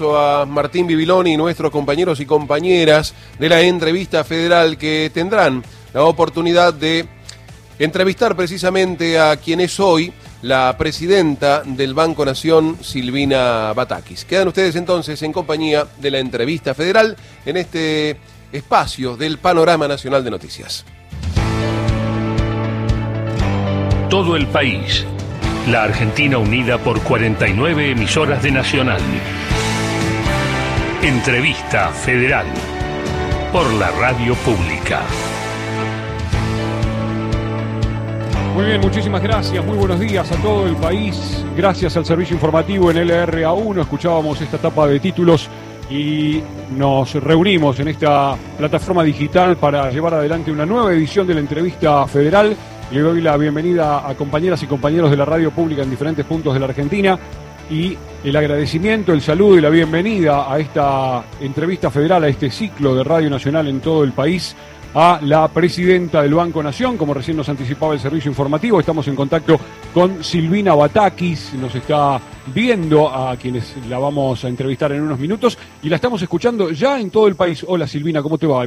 a Martín Bibiloni y nuestros compañeros y compañeras de la entrevista federal que tendrán la oportunidad de entrevistar precisamente a quien es hoy la presidenta del Banco Nación, Silvina Batakis. Quedan ustedes entonces en compañía de la entrevista federal en este espacio del Panorama Nacional de Noticias. Todo el país. La Argentina unida por 49 emisoras de Nacional. Entrevista Federal por la Radio Pública. Muy bien, muchísimas gracias. Muy buenos días a todo el país. Gracias al servicio informativo en LRA1. Escuchábamos esta etapa de títulos y nos reunimos en esta plataforma digital para llevar adelante una nueva edición de la entrevista federal. Le doy la bienvenida a compañeras y compañeros de la radio pública en diferentes puntos de la Argentina y el agradecimiento, el saludo y la bienvenida a esta entrevista federal, a este ciclo de Radio Nacional en todo el país, a la presidenta del Banco Nación, como recién nos anticipaba el servicio informativo. Estamos en contacto con Silvina Batakis, nos está viendo a quienes la vamos a entrevistar en unos minutos y la estamos escuchando ya en todo el país. Hola Silvina, ¿cómo te va?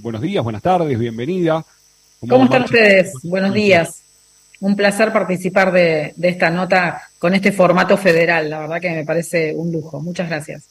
buenos días, buenas tardes, bienvenida. ¿Cómo, están ustedes? Buenos días. Un placer participar de, esta nota con este formato federal. La verdad que me parece un lujo. Muchas gracias.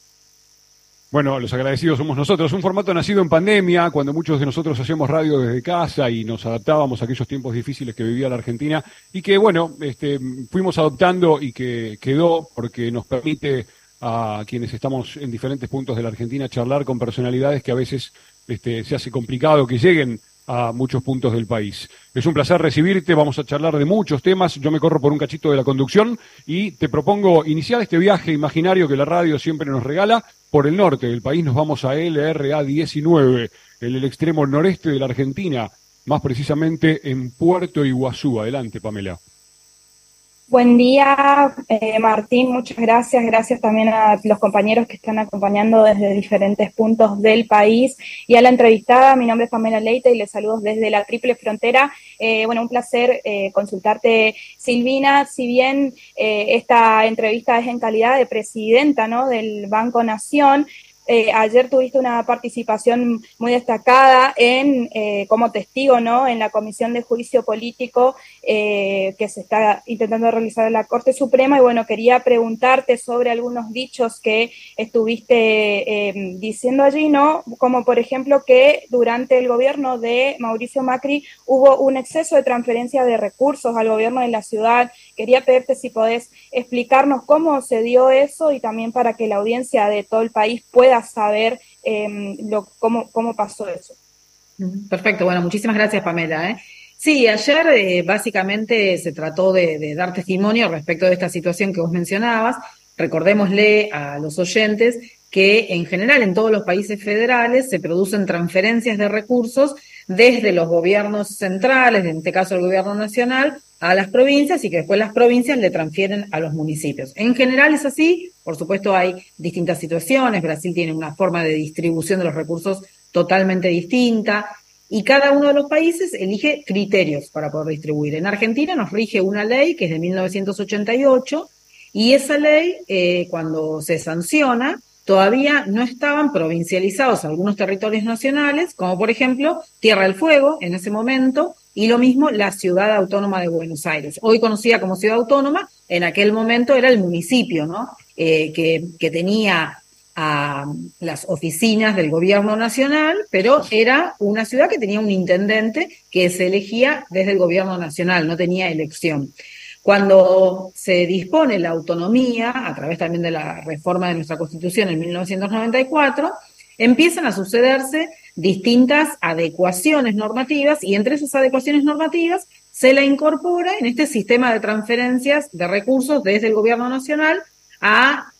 Bueno, los agradecidos somos nosotros. Un formato nacido en pandemia, cuando muchos de nosotros hacíamos radio desde casa y nos adaptábamos a aquellos tiempos difíciles que vivía la Argentina y que, bueno, este, fuimos adoptando y que quedó porque nos permite a quienes estamos en diferentes puntos de la Argentina charlar con personalidades que a veces este, se hace complicado que lleguen a muchos puntos del país. Es un placer recibirte, vamos a charlar de muchos temas, yo me corro por un cachito de la conducción y te propongo iniciar este viaje imaginario que la radio siempre nos regala por el norte del país, nos vamos a LRA 19, en el extremo noreste de la Argentina, más precisamente en Puerto Iguazú. Adelante, Pamela. Buen día, eh, Martín, muchas gracias. Gracias también a los compañeros que están acompañando desde diferentes puntos del país y a la entrevistada. Mi nombre es Pamela Leite y les saludo desde la Triple Frontera. Eh, bueno, un placer eh, consultarte, Silvina. Si bien esta entrevista es en calidad de presidenta ¿no? del Banco Nación, eh, ayer tuviste una participación muy destacada en eh, como testigo, ¿no? En la Comisión de Juicio Político eh, que se está intentando realizar en la Corte Suprema y bueno, quería preguntarte sobre algunos dichos que estuviste diciendo allí, ¿no? Como por ejemplo que durante el gobierno de Mauricio Macri hubo un exceso de transferencia de recursos al gobierno de la ciudad. Quería pedirte si podés explicarnos cómo se dio eso y también para que la audiencia de todo el país pueda saber em, lo, cómo, cómo pasó eso. Perfecto, bueno, muchísimas gracias Pamela. ¿eh? Sí, ayer eh, básicamente se trató de, dar testimonio respecto de esta situación que vos mencionabas. Recordémosle a los oyentes que en general en todos los países federales se producen transferencias de recursos desde los gobiernos centrales, en este caso el gobierno nacional, a las provincias y que después las provincias le transfieren a los municipios. En general es así, por supuesto hay distintas situaciones, Brasil tiene una forma de distribución de los recursos totalmente distinta y cada uno de los países elige criterios para poder distribuir. En Argentina nos rige una ley que es de 1988 y esa ley eh, cuando se sanciona todavía no estaban provincializados algunos territorios nacionales, como por ejemplo Tierra del Fuego en ese momento, y lo mismo la ciudad autónoma de Buenos Aires. Hoy conocida como ciudad autónoma, en aquel momento era el municipio, ¿no? Eh, que, que, tenía las oficinas del gobierno nacional, pero era una ciudad que tenía un intendente que se elegía desde el gobierno nacional, no tenía elección. Cuando se dispone la autonomía, a través también de la reforma de nuestra Constitución en 1994, empiezan a sucederse distintas adecuaciones normativas y entre esas adecuaciones normativas se la incorpora en este sistema de transferencias de recursos desde el gobierno nacional a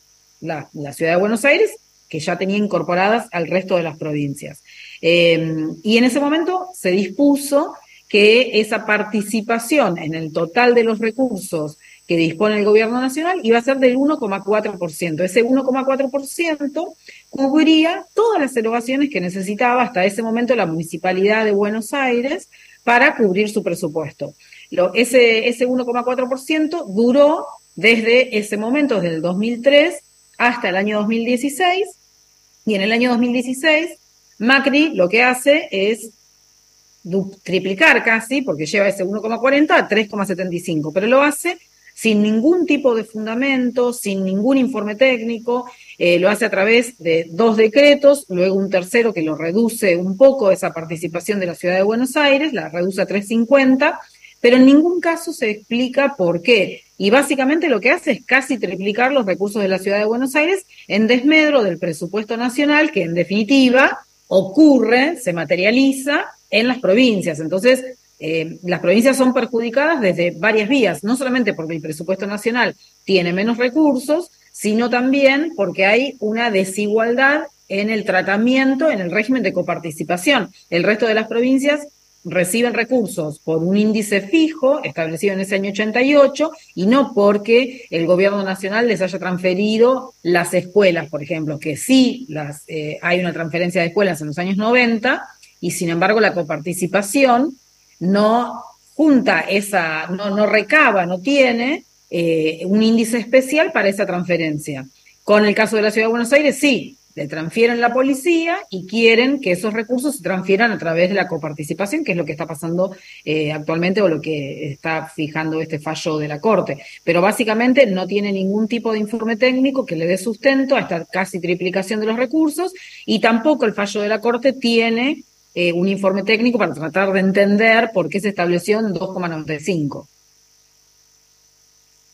la, ciudad de Buenos Aires, que ya tenía incorporadas al resto de las provincias. Em, y en ese momento se dispuso que esa participación en el total de los recursos que dispone el gobierno nacional iba a ser del 1,4%. Ese 1,4% cubriría todas las erogaciones que necesitaba hasta ese momento la Municipalidad de Buenos Aires para cubrir su presupuesto. Ese ese 1,4% duró desde ese momento, desde el 2003 hasta el año 2016 y en el año 2016 Macri lo que hace es triplicar casi, porque lleva ese 1,40 a 3,75, pero lo hace sin ningún tipo de fundamento, sin ningún informe técnico, eh, lo hace a través de dos decretos, luego un tercero que lo reduce un poco esa participación de la ciudad de Buenos Aires, la reduce a 350, pero en ningún caso se explica por qué. Y básicamente lo que hace es casi triplicar los recursos de la ciudad de Buenos Aires en desmedro del presupuesto nacional, que en definitiva ocurre, se materializa en las provincias. Entonces, eh, las provincias son perjudicadas desde varias vías, no solamente porque el presupuesto nacional tiene menos recursos, sino también porque hay una desigualdad en el tratamiento, en el régimen de coparticipación. El resto de las provincias reciben recursos por un índice fijo establecido en ese año 88 y no porque el gobierno nacional les haya transferido las escuelas, por ejemplo, que sí las, eh, hay una transferencia de escuelas en los años 90 y sin embargo la coparticipación no junta esa, no, no recaba, no tiene eh, un índice especial para esa transferencia. Con el caso de la Ciudad de Buenos Aires, sí, le transfieren la policía y quieren que esos recursos se transfieran a través de la coparticipación, que es lo que está pasando eh, actualmente o lo que está fijando este fallo de la Corte. Pero básicamente no tiene ningún tipo de informe técnico que le dé sustento a esta casi triplicación de los recursos y tampoco el fallo de la Corte tiene eh, un informe técnico para tratar de entender por qué se estableció en 2,95.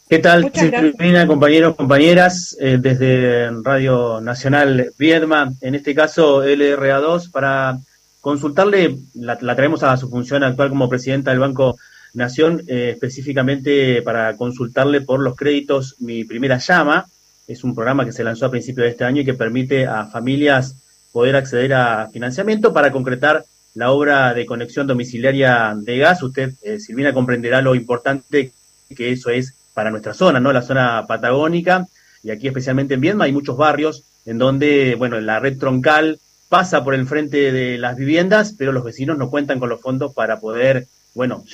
¿Qué tal, Silvina, compañeros, compañeras? Eh, desde Radio Nacional Viedma, en este caso LRA2, para consultarle, la, traemos a su función actual como presidenta del Banco Nación, eh, específicamente para consultarle por los créditos Mi Primera Llama. Es un programa que se lanzó a principios de este año y que permite a familias poder acceder a financiamiento para concretar la obra de conexión domiciliaria de gas. Usted, eh, Silvina, comprenderá lo importante que eso es para nuestra zona, ¿no? La zona patagónica y aquí especialmente en Viedma hay muchos barrios en donde, bueno, la red troncal pasa por el frente de las viviendas, pero los vecinos no cuentan con los fondos para poder, bueno,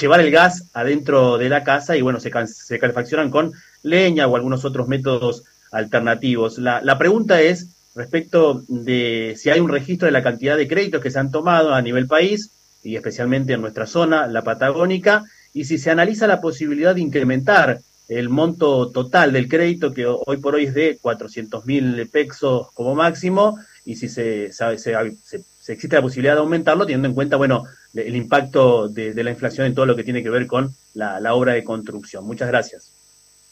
llevar el gas adentro de la casa y, bueno, se, se calefaccionan con leña o algunos otros métodos alternativos. La, la pregunta es, respecto de si hay un registro de la cantidad de créditos que se han tomado a nivel país y especialmente en nuestra zona, la patagónica, y si se analiza la posibilidad de incrementar el monto total del crédito, que hoy por hoy es de 400 mil pesos como máximo, y si se, se, se, existe la posibilidad de aumentarlo, teniendo en cuenta, bueno, el impacto de, la inflación en todo lo que tiene que ver con la obra de construcción. Muchas gracias.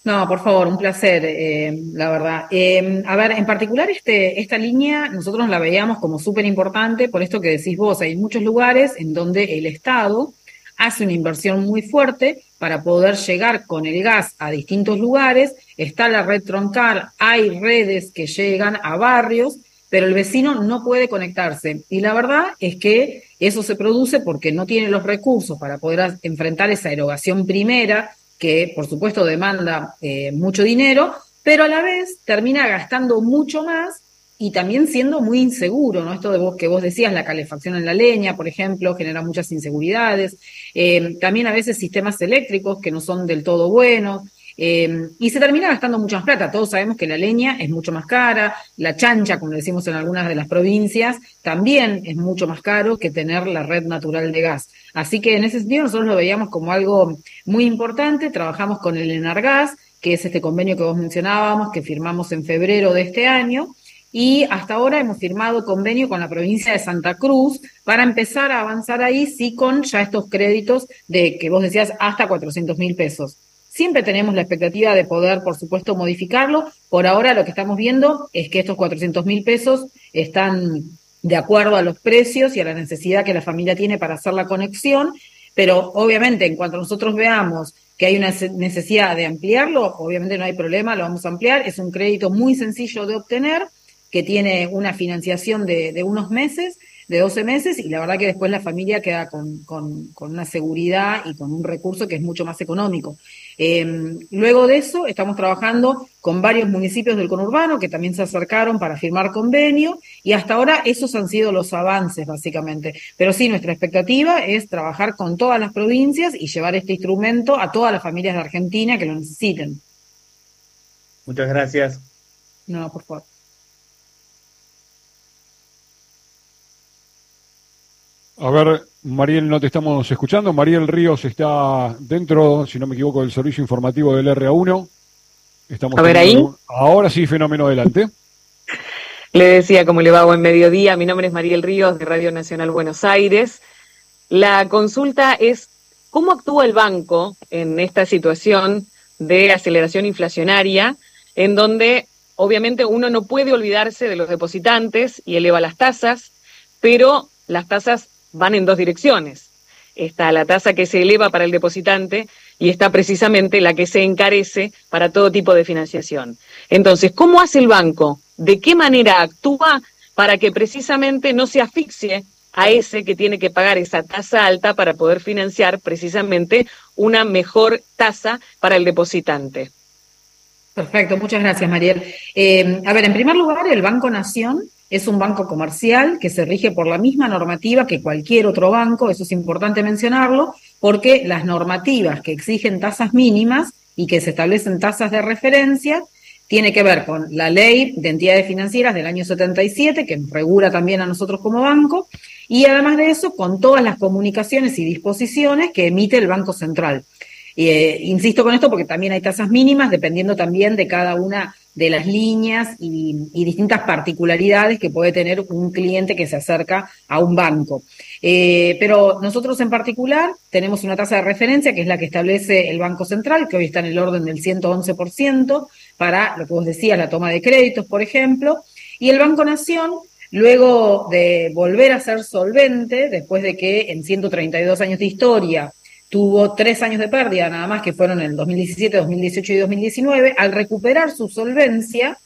No, por favor, un placer, eh, la verdad. Eh, a ver, en particular este, esta línea nosotros la veíamos como súper importante por esto que decís vos. Hay muchos lugares en donde el Estado hace una inversión muy fuerte para poder llegar con el gas a distintos lugares. Está la red troncal, hay redes que llegan a barrios, pero el vecino no puede conectarse. Y la verdad es que eso se produce porque no tiene los recursos para poder enfrentar esa erogación primera que por supuesto demanda eh, mucho dinero, pero a la vez termina gastando mucho más y también siendo muy inseguro, ¿no? Esto de vos que vos decías, la calefacción en la leña, por ejemplo, genera muchas inseguridades. Eh, también a veces sistemas eléctricos que no son del todo buenos. Eh, y se termina gastando mucha más plata. Todos sabemos que la leña es mucho más cara, la chancha, como decimos en algunas de las provincias, también es mucho más caro que tener la red natural de gas. Así que en ese sentido nosotros lo veíamos como algo muy importante. Trabajamos con el Enargas, que es este convenio que vos mencionábamos, que firmamos en febrero de este año. Y hasta ahora hemos firmado convenio con la provincia de Santa Cruz para empezar a avanzar ahí, sí, con ya estos créditos de que vos decías hasta 400 mil pesos. Siempre tenemos la expectativa de poder, por supuesto, modificarlo. Por ahora lo que estamos viendo es que estos 400 mil pesos están de acuerdo a los precios y a la necesidad que la familia tiene para hacer la conexión, pero obviamente en cuanto nosotros veamos que hay una necesidad de ampliarlo, obviamente no hay problema, lo vamos a ampliar. Es un crédito muy sencillo de obtener, que tiene una financiación de, de unos meses de 12 meses y la verdad que después la familia queda con, con, una seguridad y con un recurso que es mucho más económico. Eh, luego de eso, estamos trabajando con varios municipios del conurbano que también se acercaron para firmar convenio y hasta ahora esos han sido los avances básicamente. Pero sí, nuestra expectativa es trabajar con todas las provincias y llevar este instrumento a todas las familias de Argentina que lo necesiten. Muchas gracias. No, por favor. A ver, Mariel, no te estamos escuchando. Mariel Ríos está dentro, si no me equivoco, del servicio informativo del RA1. Estamos a ver ahí. Ahora sí, fenómeno adelante. Le decía cómo le va buen mediodía. Mi nombre es Mariel Ríos de Radio Nacional Buenos Aires. La consulta es cómo actúa el banco en esta situación de aceleración inflacionaria, en donde obviamente uno no puede olvidarse de los depositantes y eleva las tasas, pero las tasas van en dos direcciones. Está la tasa que se eleva para el depositante y está precisamente la que se encarece para todo tipo de financiación. Entonces, ¿cómo hace el banco? ¿De qué manera actúa para que precisamente no se asfixie a ese que tiene que pagar esa tasa alta para poder financiar precisamente una mejor tasa para el depositante? Perfecto, muchas gracias, Mariel. Eh, a ver, en primer lugar, el Banco Nación es un banco comercial que se rige por la misma normativa que cualquier otro banco, eso es importante mencionarlo, porque las normativas que exigen tasas mínimas y que se establecen tasas de referencia tiene que ver con la ley de entidades financieras del año 77, que regula también a nosotros como banco, y además de eso, con todas las comunicaciones y disposiciones que emite el Banco Central. Eh, insisto con esto porque también hay tasas mínimas dependiendo también de cada una de las líneas y, distintas particularidades que puede tener un cliente que se acerca a un banco. Eh, pero nosotros en particular tenemos una tasa de referencia que es la que establece el Banco Central, que hoy está en el orden del 111% para lo que vos decías, la toma de créditos, por ejemplo, y el Banco Nación Luego de volver a ser solvente, después de que en 132 años de historia tuvo tres años de pérdida nada más, que fueron en 2017, 2018 y 2019, al recuperar su solvencia,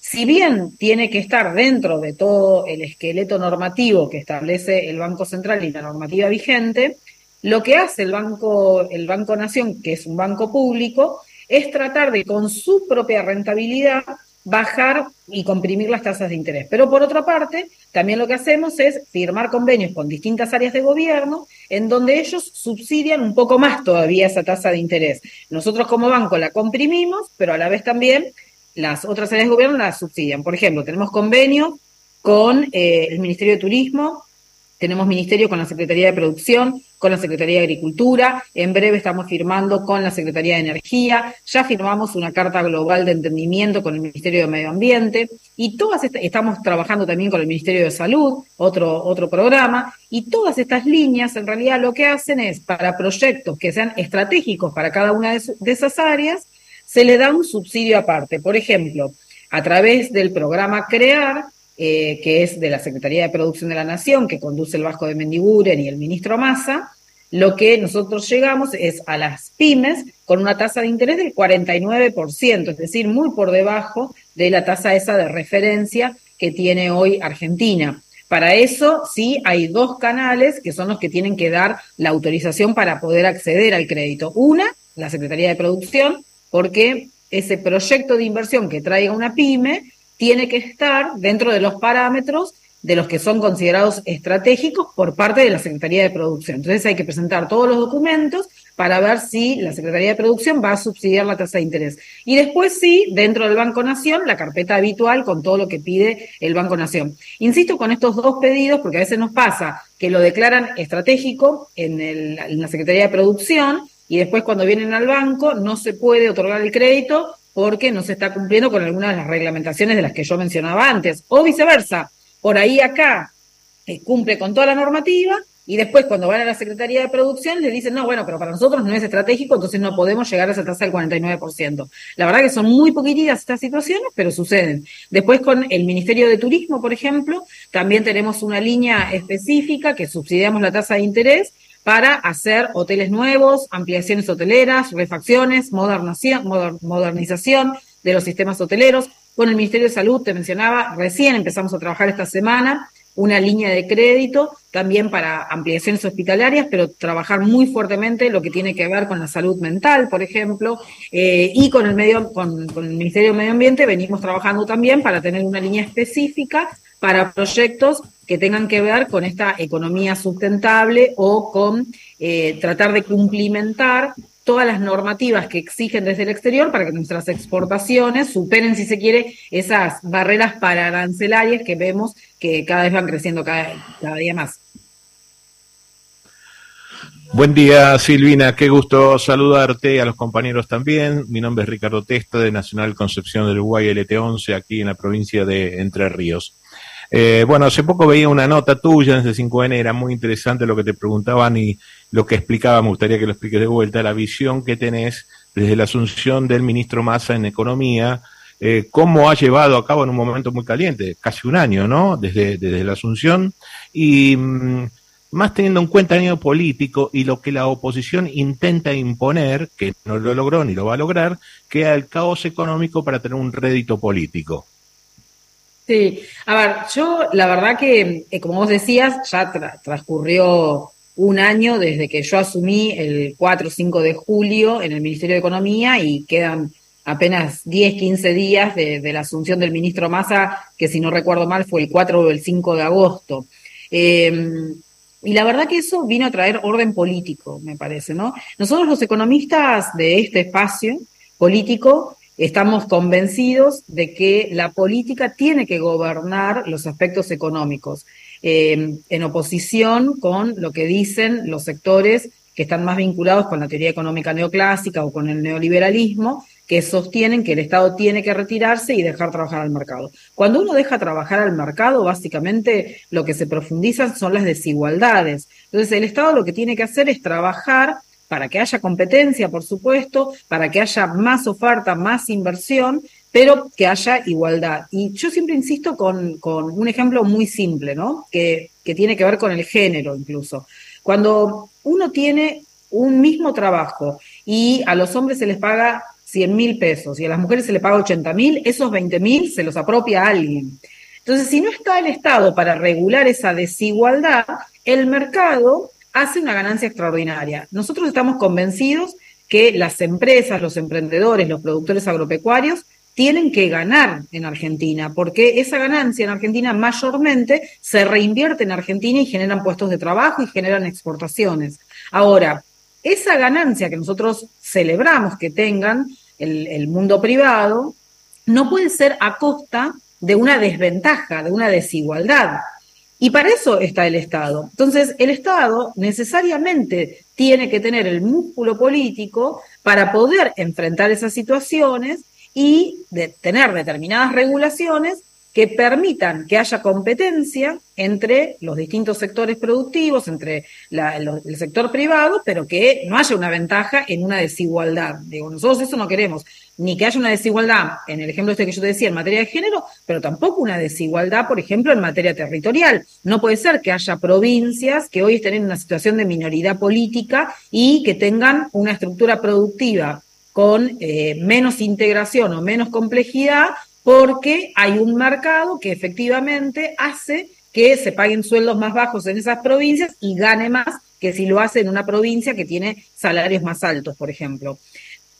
si bien tiene que estar dentro de todo el esqueleto normativo que establece el Banco Central y la normativa vigente, lo que hace el Banco, el Banco Nación, que es un banco público, es tratar de con su propia rentabilidad bajar y comprimir las tasas de interés. Pero por otra parte, también lo que hacemos es firmar convenios con distintas áreas de gobierno en donde ellos subsidian un poco más todavía esa tasa de interés. Nosotros como banco la comprimimos, pero a la vez también las otras áreas de gobierno la subsidian. Por ejemplo, tenemos convenio con eh, el Ministerio de Turismo, tenemos ministerio con la Secretaría de Producción, con la Secretaría de Agricultura, en breve estamos firmando con la Secretaría de Energía, ya firmamos una carta global de entendimiento con el Ministerio de Medio Ambiente y todas estamos trabajando también con el Ministerio de Salud, otro, otro programa, y todas estas líneas en realidad lo que hacen es para proyectos que sean estratégicos para cada una de esas áreas, se le da un subsidio aparte. Por ejemplo, a través del programa CREAR, eh, que es de la Secretaría de Producción de la Nación, que conduce el Vasco de Mendiguren y el ministro Massa, lo que nosotros llegamos es a las pymes con una tasa de interés del 49%, es decir, muy por debajo de la tasa esa de referencia que tiene hoy Argentina. Para eso sí hay dos canales que son los que tienen que dar la autorización para poder acceder al crédito. Una, la Secretaría de Producción, porque ese proyecto de inversión que traiga una pyme tiene que estar dentro de los parámetros de los que son considerados estratégicos por parte de la Secretaría de Producción. Entonces hay que presentar todos los documentos para ver si la Secretaría de Producción va a subsidiar la tasa de interés. Y después sí, dentro del Banco Nación, la carpeta habitual con todo lo que pide el Banco Nación. Insisto con estos dos pedidos porque a veces nos pasa que lo declaran estratégico en, en la Secretaría de Producción y después cuando vienen al banco no se puede otorgar el crédito porque no se está cumpliendo con algunas de las reglamentaciones de las que yo mencionaba antes, o viceversa, por ahí acá eh, cumple con toda la normativa y después cuando van a la Secretaría de Producción le dicen, no, bueno, pero para nosotros no es estratégico, entonces no podemos llegar a esa tasa del 49%. La verdad que son muy poquititas estas situaciones, pero suceden. Después con el Ministerio de Turismo, por ejemplo, también tenemos una línea específica que subsidiamos la tasa de interés para hacer hoteles nuevos, ampliaciones hoteleras, refacciones, modernización de los sistemas hoteleros. Con el Ministerio de Salud, te mencionaba, recién empezamos a trabajar esta semana una línea de crédito también para ampliaciones hospitalarias, pero trabajar muy fuertemente lo que tiene que ver con la salud mental, por ejemplo, eh, y con el medio, con, con, el Ministerio de Medio Ambiente venimos trabajando también para tener una línea específica para proyectos que tengan que ver con esta economía sustentable o con eh, tratar de cumplimentar todas las normativas que exigen desde el exterior para que nuestras exportaciones superen, si se quiere, esas barreras para arancelarias que vemos que cada vez van creciendo cada, cada día más. Buen día, Silvina. Qué gusto saludarte, a los compañeros también. Mi nombre es Ricardo Testa, de Nacional Concepción del Uruguay LT11, aquí en la provincia de Entre Ríos. Eh, bueno, hace poco veía una nota tuya en ese 5N, era muy interesante lo que te preguntaban y lo que explicaba, me gustaría que lo expliques de vuelta, la visión que tenés desde la asunción del ministro Massa en Economía, eh, cómo ha llevado a cabo en un momento muy caliente, casi un año, ¿no? Desde, desde la asunción, y mm, más teniendo en cuenta el año político y lo que la oposición intenta imponer, que no lo logró ni lo va a lograr, que el caos económico para tener un rédito político. Sí, a ver, yo la verdad que, eh, como vos decías, ya transcurrió un año desde que yo asumí el 4 o 5 de julio en el Ministerio de Economía y quedan apenas 10, 15 días de, la asunción del ministro Massa, que si no recuerdo mal fue el 4 o el 5 de agosto. Em, y la verdad que eso vino a traer orden político, me parece, ¿no? Nosotros los economistas de este espacio político estamos convencidos de que la política tiene que gobernar los aspectos económicos, eh, en oposición con lo que dicen los sectores que están más vinculados con la teoría económica neoclásica o con el neoliberalismo, que sostienen que el Estado tiene que retirarse y dejar trabajar al mercado. Cuando uno deja trabajar al mercado, básicamente lo que se profundizan son las desigualdades. Entonces, el Estado lo que tiene que hacer es trabajar para que haya competencia, por supuesto, para que haya más oferta, más inversión, pero que haya igualdad. Y yo siempre insisto con, un ejemplo muy simple, ¿no? Que, tiene que ver con el género incluso. Cuando uno tiene un mismo trabajo y a los hombres se les paga 100 mil pesos y a las mujeres se les paga 80 mil, esos 20 mil se los apropia alguien. Entonces, si no está el Estado para regular esa desigualdad, el mercado hace una ganancia extraordinaria. Nosotros estamos convencidos que las empresas, los emprendedores, los productores agropecuarios tienen que ganar en Argentina, porque esa ganancia en Argentina mayormente se reinvierte en Argentina y generan puestos de trabajo y generan exportaciones. Ahora, esa ganancia que nosotros celebramos que tengan el, el mundo privado, no puede ser a costa de una desventaja, de una desigualdad. Y para eso está el Estado. Entonces, el Estado necesariamente tiene que tener el músculo político para poder enfrentar esas situaciones y de tener determinadas regulaciones que permitan que haya competencia entre los distintos sectores productivos, entre el sector privado, pero que no haya una ventaja en una desigualdad. Digo, nosotros eso no queremos, ni que haya una desigualdad, en el ejemplo este que yo te decía, en materia de género, pero tampoco una desigualdad, por ejemplo, en materia territorial. No puede ser que haya provincias que hoy estén en una situación de minoridad política y que tengan una estructura productiva con eh, menos integración o menos complejidad porque hay un mercado que efectivamente hace que se paguen sueldos más bajos en esas provincias y gane más que si lo hace en una provincia que tiene salarios más altos, por ejemplo.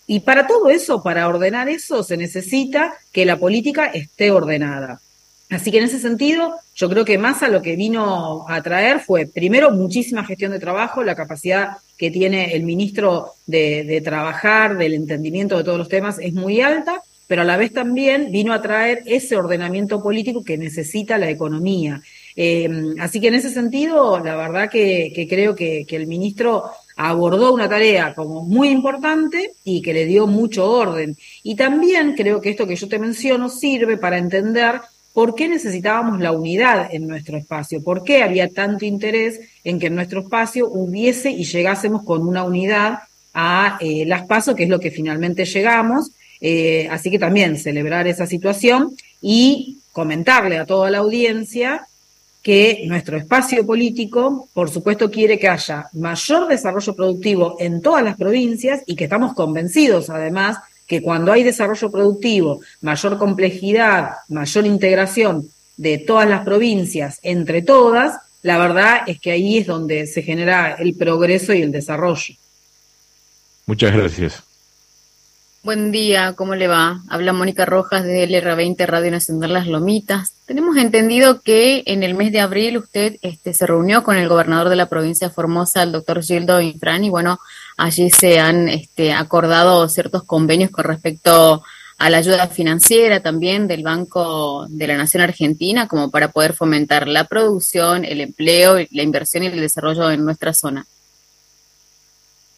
Y para todo eso, para ordenar eso, se necesita que la política esté ordenada. Así que en ese sentido, yo creo que más a lo que vino a traer fue, primero, muchísima gestión de trabajo, la capacidad que tiene el ministro de, de trabajar, del entendimiento de todos los temas es muy alta, pero a la vez también vino a traer ese ordenamiento político que necesita la economía. Eh, así que en ese sentido, la verdad que, creo que, el ministro abordó una tarea como muy importante y que le dio mucho orden. Y también creo que esto que yo te menciono sirve para entender por qué necesitábamos la unidad en nuestro espacio, por qué había tanto interés en que en nuestro espacio hubiese y llegásemos con una unidad a eh, las pasos, que es lo que finalmente llegamos, eh, así que también celebrar esa situación y comentarle a toda la audiencia que nuestro espacio político, por supuesto, quiere que haya mayor desarrollo productivo en todas las provincias y que estamos convencidos, además, que cuando hay desarrollo productivo, mayor complejidad, mayor integración de todas las provincias entre todas, la verdad es que ahí es donde se genera el progreso y el desarrollo. Muchas gracias. Buen día, ¿cómo le va? Habla Mónica Rojas de LR20 Radio Nacional Las Lomitas. Tenemos entendido que en el mes de abril usted este, se reunió con el gobernador de la provincia de Formosa, el doctor Gildo Infran, y bueno, allí se han este, acordado ciertos convenios con respecto a la ayuda financiera también del Banco de la Nación Argentina, como para poder fomentar la producción, el empleo, la inversión y el desarrollo en nuestra zona.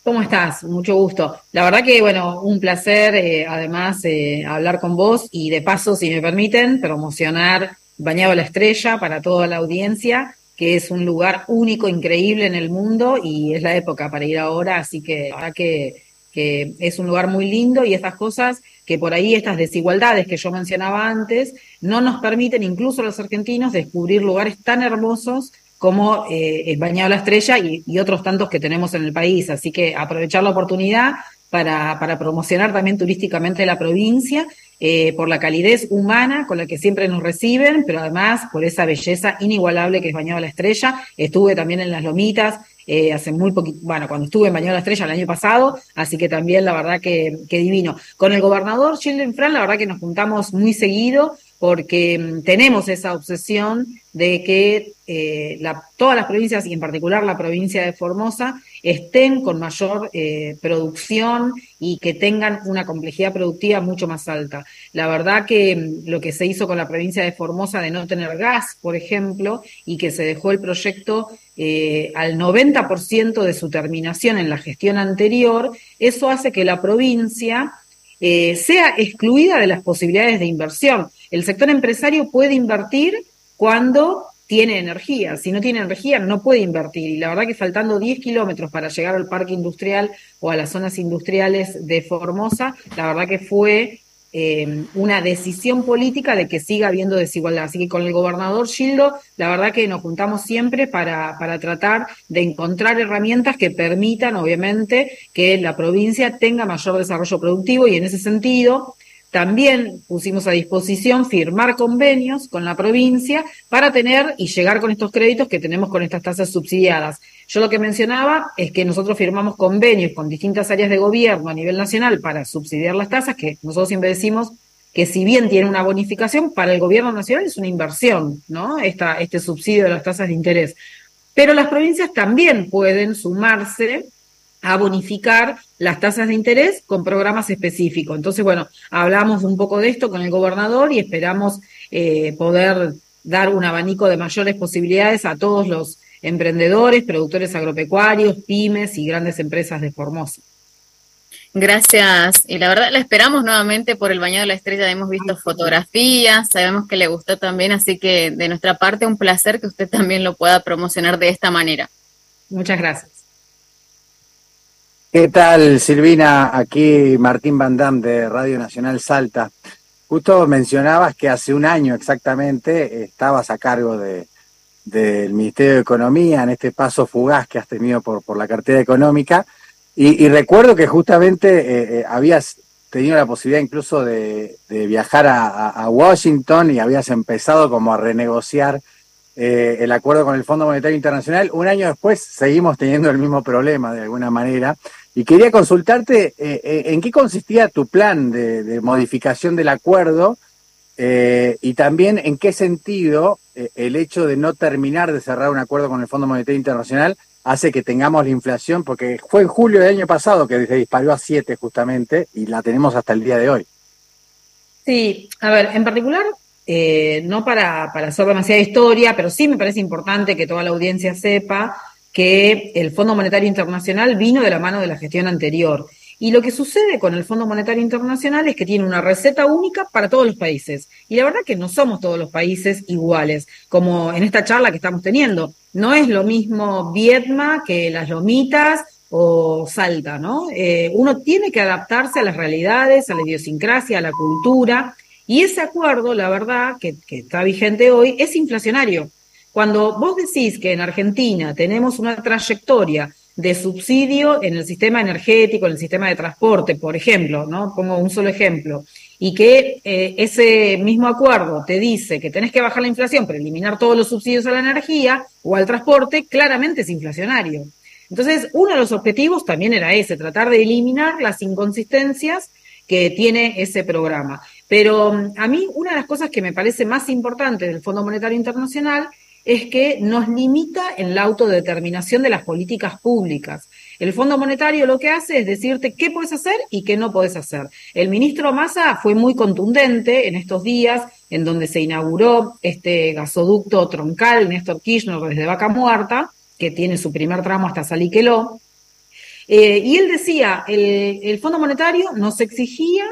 ¿Cómo estás? Mucho gusto. La verdad que, bueno, un placer, eh, además, eh, hablar con vos y de paso, si me permiten, promocionar Bañado a la Estrella para toda la audiencia, que es un lugar único, increíble en el mundo y es la época para ir ahora, así que la verdad que, es un lugar muy lindo y estas cosas que por ahí estas desigualdades que yo mencionaba antes no nos permiten incluso los argentinos descubrir lugares tan hermosos como eh, Bañado la Estrella y, otros tantos que tenemos en el país. Así que aprovechar la oportunidad para, para promocionar también turísticamente la provincia, eh, por la calidez humana con la que siempre nos reciben, pero además por esa belleza inigualable que es Bañado la Estrella. Estuve también en las Lomitas, eh, hace muy poquito, bueno, cuando estuve en Bañado la Estrella el año pasado, así que también la verdad que, que divino. Con el gobernador Sheldon Fran, la verdad que nos juntamos muy seguido porque mm, tenemos esa obsesión de que eh, todas las provincias, y en particular la provincia de Formosa, estén con mayor eh, producción y que tengan una complejidad productiva mucho más alta. La verdad que mm, lo que se hizo con la provincia de Formosa de no tener gas, por ejemplo, y que se dejó el proyecto eh, al 90% de su terminación en la gestión anterior, eso hace que la provincia sea excluida de las posibilidades de inversión. El sector empresario puede invertir cuando tiene energía. Si no tiene energía, no puede invertir. Y la verdad que faltando 10 kilómetros para llegar al parque industrial o a las zonas industriales de Formosa, la verdad que fue eh, una decisión política de que siga habiendo desigualdad. Así que con el gobernador Gildo, la verdad que nos juntamos siempre para, para tratar de encontrar herramientas que permitan, obviamente, que la provincia tenga mayor desarrollo productivo y en ese sentido también pusimos a disposición firmar convenios con la provincia para tener y llegar con estos créditos que tenemos con estas tasas subsidiadas. Yo lo que mencionaba es que nosotros firmamos convenios con distintas áreas de gobierno a nivel nacional para subsidiar las tasas, que nosotros siempre decimos que si bien tiene una bonificación, para el gobierno nacional es una inversión, ¿no? Esta, este subsidio de las tasas de interés. Pero las provincias también pueden sumarse a bonificar las tasas de interés con programas específicos. Entonces, bueno, hablamos un poco de esto con el gobernador y esperamos eh, poder dar un abanico de mayores posibilidades a todos los emprendedores, productores agropecuarios, pymes y grandes empresas de Formosa. Gracias. Y la verdad la esperamos nuevamente por el baño de la estrella. Hemos visto fotografías, sabemos que le gustó también, así que de nuestra parte un placer que usted también lo pueda promocionar de esta manera. Muchas gracias. ¿Qué tal, Silvina? Aquí Martín Bandam de Radio Nacional Salta. Justo mencionabas que hace un año exactamente estabas a cargo de, del Ministerio de Economía en este paso fugaz que has tenido por, por la cartera económica. Y, recuerdo que justamente eh, eh, habías tenido la posibilidad incluso de, viajar a, Washington y habías empezado como a renegociar eh, el acuerdo con el Fondo Monetario Internacional. Un año después seguimos teniendo el mismo problema de alguna manera. Y quería consultarte eh, eh, en qué consistía tu plan de, modificación del acuerdo y también en qué sentido el hecho de no terminar de cerrar un acuerdo con el Fondo Monetario Internacional hace que tengamos la inflación, porque fue en julio del año pasado que se disparó a 7 justamente y la tenemos hasta el día de hoy. Sí, a ver, en particular eh, no para, para hacer demasiada historia, pero sí me parece importante que toda la audiencia sepa que el Fondo Monetario Internacional vino de la mano de la gestión anterior. Y lo que sucede con el Fondo Monetario Internacional es que tiene una receta única para todos los países. Y la verdad que no somos todos los países iguales, como en esta charla que estamos teniendo. No es lo mismo Vietnam que las Lomitas o Salta, ¿no? Eh, uno tiene que adaptarse a las realidades, a la idiosincrasia, a la cultura. Y ese acuerdo, la verdad, que, está vigente hoy, es inflacionario. Cuando vos decís que en Argentina tenemos una trayectoria de subsidio en el sistema energético, en el sistema de transporte, por ejemplo, ¿no? Pongo un solo ejemplo, y que eh, ese mismo acuerdo te dice que tenés que bajar la inflación para eliminar todos los subsidios a la energía o al transporte, claramente es inflacionario. Entonces, uno de los objetivos también era ese, tratar de eliminar las inconsistencias que tiene ese programa. Pero mm, a mí una de las cosas que me parece más importante del Fondo Monetario Internacional es que nos limita en la autodeterminación de las políticas públicas. El Fondo Monetario lo que hace es decirte qué puedes hacer y qué no puedes hacer. El ministro Massa fue muy contundente en estos días en donde se inauguró este gasoducto troncal Néstor Kirchner desde Vaca Muerta, que tiene su primer tramo hasta Saliqueló. Eh, y él decía, el, el Fondo Monetario nos exigía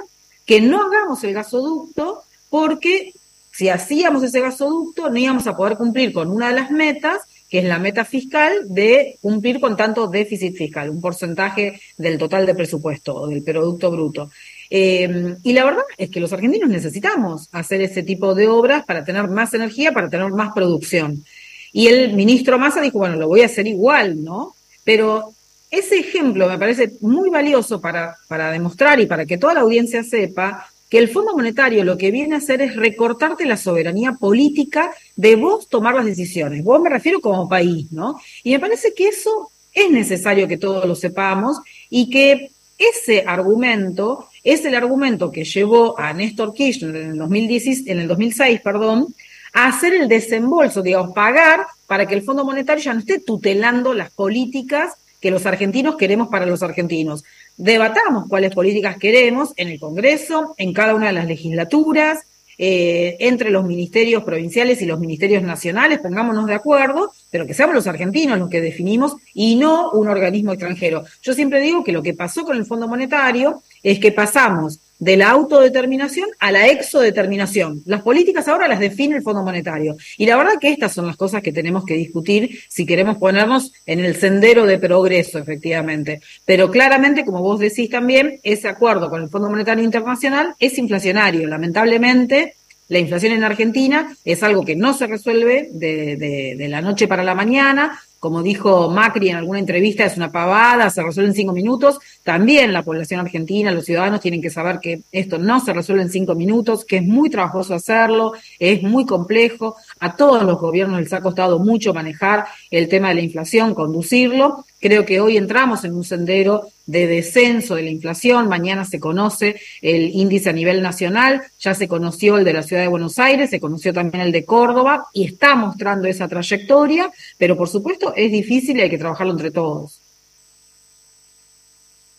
que no hagamos el gasoducto porque si hacíamos ese gasoducto no íbamos a poder cumplir con una de las metas, que es la meta fiscal de cumplir con tanto déficit fiscal, un porcentaje del total de presupuesto o del producto bruto. Eh, y la verdad es que los argentinos necesitamos hacer ese tipo de obras para tener más energía, para tener más producción. Y el ministro Massa dijo, bueno, lo voy a hacer igual, ¿no? Pero ese ejemplo me parece muy valioso para, para demostrar y para que toda la audiencia sepa que el Fondo Monetario lo que viene a hacer es recortarte la soberanía política de vos tomar las decisiones. Vos me refiero como país, ¿no? Y me parece que eso es necesario que todos lo sepamos y que ese argumento es el argumento que llevó a Néstor Kirchner en el, 2016, en el 2006, perdón, a hacer el desembolso, digamos, pagar para que el Fondo Monetario ya no esté tutelando las políticas que los argentinos queremos para los argentinos. Debatamos cuáles políticas queremos en el Congreso, en cada una de las legislaturas, eh, entre los ministerios provinciales y los ministerios nacionales, pongámonos de acuerdo, pero que seamos los argentinos los que definimos y no un organismo extranjero. Yo siempre digo que lo que pasó con el Fondo Monetario es que pasamos de la autodeterminación a la exodeterminación. Las políticas ahora las define el Fondo Monetario. Y la verdad que estas son las cosas que tenemos que discutir si queremos ponernos en el sendero de progreso, efectivamente. Pero claramente, como vos decís también, ese acuerdo con el Fondo Monetario Internacional es inflacionario. Lamentablemente, la inflación en Argentina es algo que no se resuelve de, de, de la noche para la mañana, como dijo Macri en alguna entrevista, es una pavada, se resuelve en cinco minutos. También la población argentina, los ciudadanos tienen que saber que esto no se resuelve en cinco minutos, que es muy trabajoso hacerlo, es muy complejo. A todos los gobiernos les ha costado mucho manejar el tema de la inflación, conducirlo. Creo que hoy entramos en un sendero de descenso de la inflación. Mañana se conoce el índice a nivel nacional, ya se conoció el de la ciudad de Buenos Aires, se conoció también el de Córdoba y está mostrando esa trayectoria, pero por supuesto es difícil y hay que trabajarlo entre todos.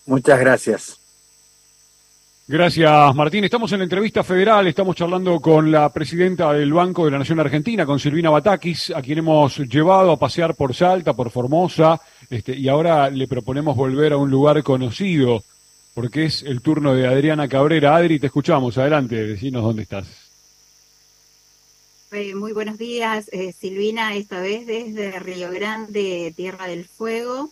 Muchas gracias. Gracias, Martín. Estamos en la entrevista federal, estamos charlando con la presidenta del Banco de la Nación Argentina, con Silvina Batakis, a quien hemos llevado a pasear por Salta, por Formosa, este, y ahora le proponemos volver a un lugar conocido, porque es el turno de Adriana Cabrera. Adri, te escuchamos, adelante, decinos dónde estás. Eh, muy buenos días, eh, Silvina, esta vez desde Río Grande, Tierra del Fuego.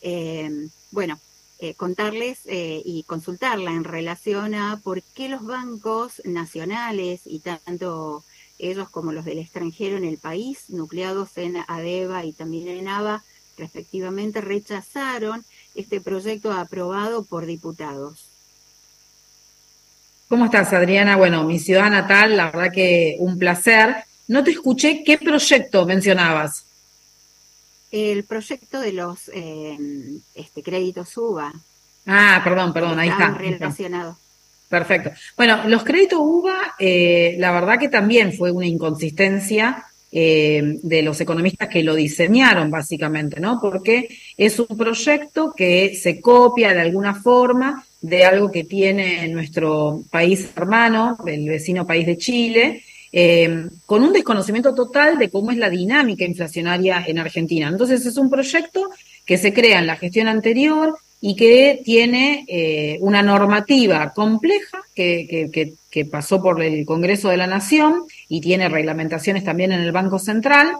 Eh, bueno, eh, contarles eh, y consultarla en relación a por qué los bancos nacionales y tanto ellos como los del extranjero en el país, nucleados en ADEVA y también en ABA, respectivamente, rechazaron este proyecto aprobado por diputados. ¿Cómo estás, Adriana? Bueno, mi ciudad natal, la verdad que un placer. No te escuché qué proyecto mencionabas el proyecto de los eh, este, créditos UBA. Ah, perdón, perdón, ahí está. Relacionado. Perfecto. Bueno, los créditos UBA, eh, la verdad que también fue una inconsistencia eh, de los economistas que lo diseñaron, básicamente, ¿no? Porque es un proyecto que se copia de alguna forma de algo que tiene nuestro país hermano, el vecino país de Chile, eh, con un desconocimiento total de cómo es la dinámica inflacionaria en Argentina. Entonces es un proyecto que se crea en la gestión anterior y que tiene eh, una normativa compleja que, que, que pasó por el Congreso de la Nación y tiene reglamentaciones también en el Banco Central.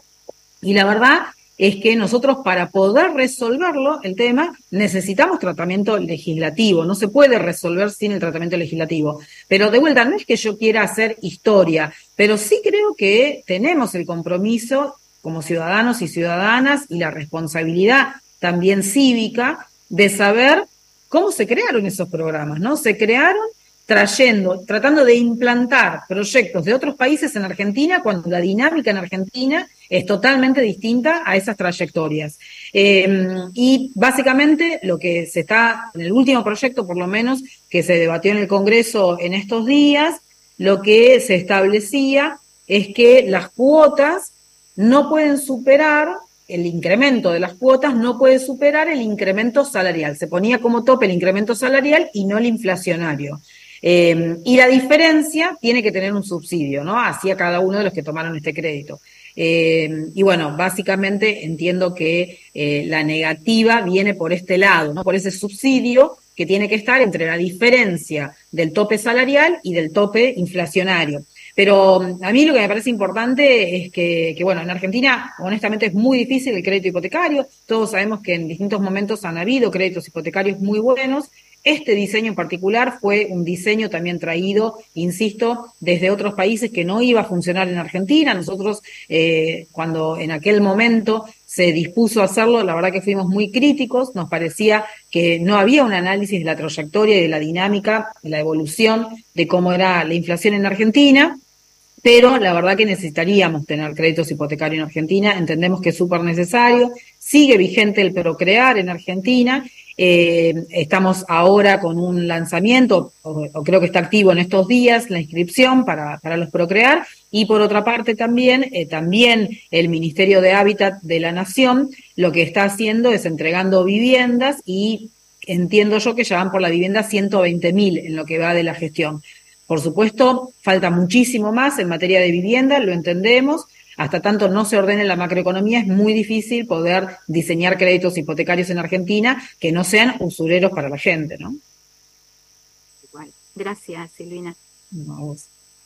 Y la verdad es que nosotros para poder resolverlo, el tema, necesitamos tratamiento legislativo. No se puede resolver sin el tratamiento legislativo. Pero de vuelta, no es que yo quiera hacer historia, pero sí creo que tenemos el compromiso como ciudadanos y ciudadanas y la responsabilidad también cívica de saber cómo se crearon esos programas, ¿no? Se crearon trayendo, tratando de implantar proyectos de otros países en Argentina cuando la dinámica en Argentina es totalmente distinta a esas trayectorias. Eh, y básicamente lo que se está, en el último proyecto por lo menos, que se debatió en el Congreso en estos días, lo que se establecía es que las cuotas no pueden superar, el incremento de las cuotas no puede superar el incremento salarial. Se ponía como tope el incremento salarial y no el inflacionario. Eh, y la diferencia tiene que tener un subsidio, ¿no? Hacia cada uno de los que tomaron este crédito. Eh, y bueno, básicamente entiendo que eh, la negativa viene por este lado, ¿no? Por ese subsidio que tiene que estar entre la diferencia del tope salarial y del tope inflacionario. Pero mm, a mí lo que me parece importante es que, que, bueno, en Argentina honestamente es muy difícil el crédito hipotecario. Todos sabemos que en distintos momentos han habido créditos hipotecarios muy buenos este diseño en particular fue un diseño también traído, insisto, desde otros países que no iba a funcionar en Argentina. Nosotros, eh, cuando en aquel momento se dispuso a hacerlo, la verdad que fuimos muy críticos, nos parecía que no había un análisis de la trayectoria y de la dinámica, de la evolución de cómo era la inflación en Argentina pero la verdad que necesitaríamos tener créditos hipotecarios en Argentina, entendemos que es súper necesario, sigue vigente el Procrear en Argentina eh, estamos ahora con un lanzamiento, o, creo que está activo en estos días, la inscripción para, para los Procrear. Y por otra parte también, eh, también el Ministerio de Hábitat de la Nación lo que está haciendo es entregando viviendas y entiendo yo que ya van por la vivienda 120 mil en lo que va de la gestión. Por supuesto, falta muchísimo más en materia de vivienda, lo entendemos, hasta tanto no se ordene la macroeconomía, es muy difícil poder diseñar créditos hipotecarios en Argentina que no sean usureros para la gente, ¿no? Gracias, Silvina.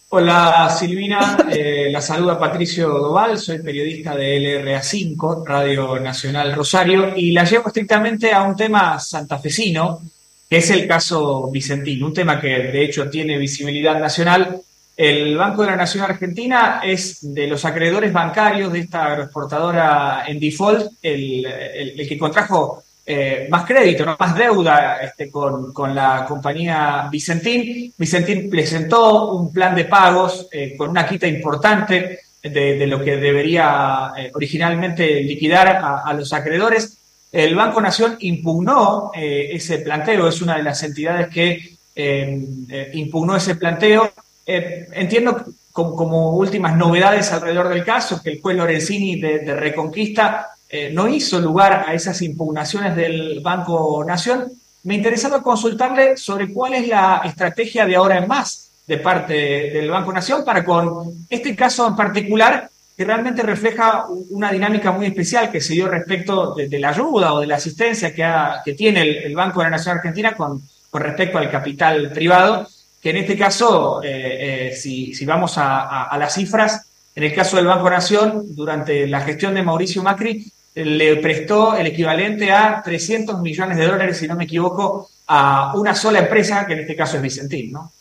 Hola Silvina, eh, la saluda Patricio Doval, soy periodista de LRA5, Radio Nacional Rosario, y la llevo estrictamente a un tema santafesino, que es el caso Vicentino, un tema que de hecho tiene visibilidad nacional el Banco de la Nación Argentina es de los acreedores bancarios de esta agroexportadora en default el, que contrajo eh, más crédito, más deuda este, con, la compañía Vicentín. Vicentín presentó un plan de pagos eh, con una quita importante de, lo que debería eh, originalmente liquidar a, los acreedores. El Banco Nación impugnó ese planteo, es una de las entidades que impugnó ese planteo eh, entiendo como, últimas novedades alrededor del caso que el juez Lorenzini de, Reconquista eh, no hizo lugar a esas impugnaciones del Banco Nación. Me interesaba consultarle sobre cuál es la estrategia de ahora en más de parte del Banco Nación para con este caso en particular que realmente refleja una dinámica muy especial que se dio respecto de, la ayuda o de la asistencia que, que tiene el, Banco de la Nación Argentina con, con respecto al capital privado que en este caso, eh, eh, si, vamos a, las cifras, en el caso del Banco Nación, durante la gestión de Mauricio Macri, le prestó el equivalente a 300 millones de dólares, si no me equivoco, a una sola empresa, que en este caso es Vicentín, ¿no?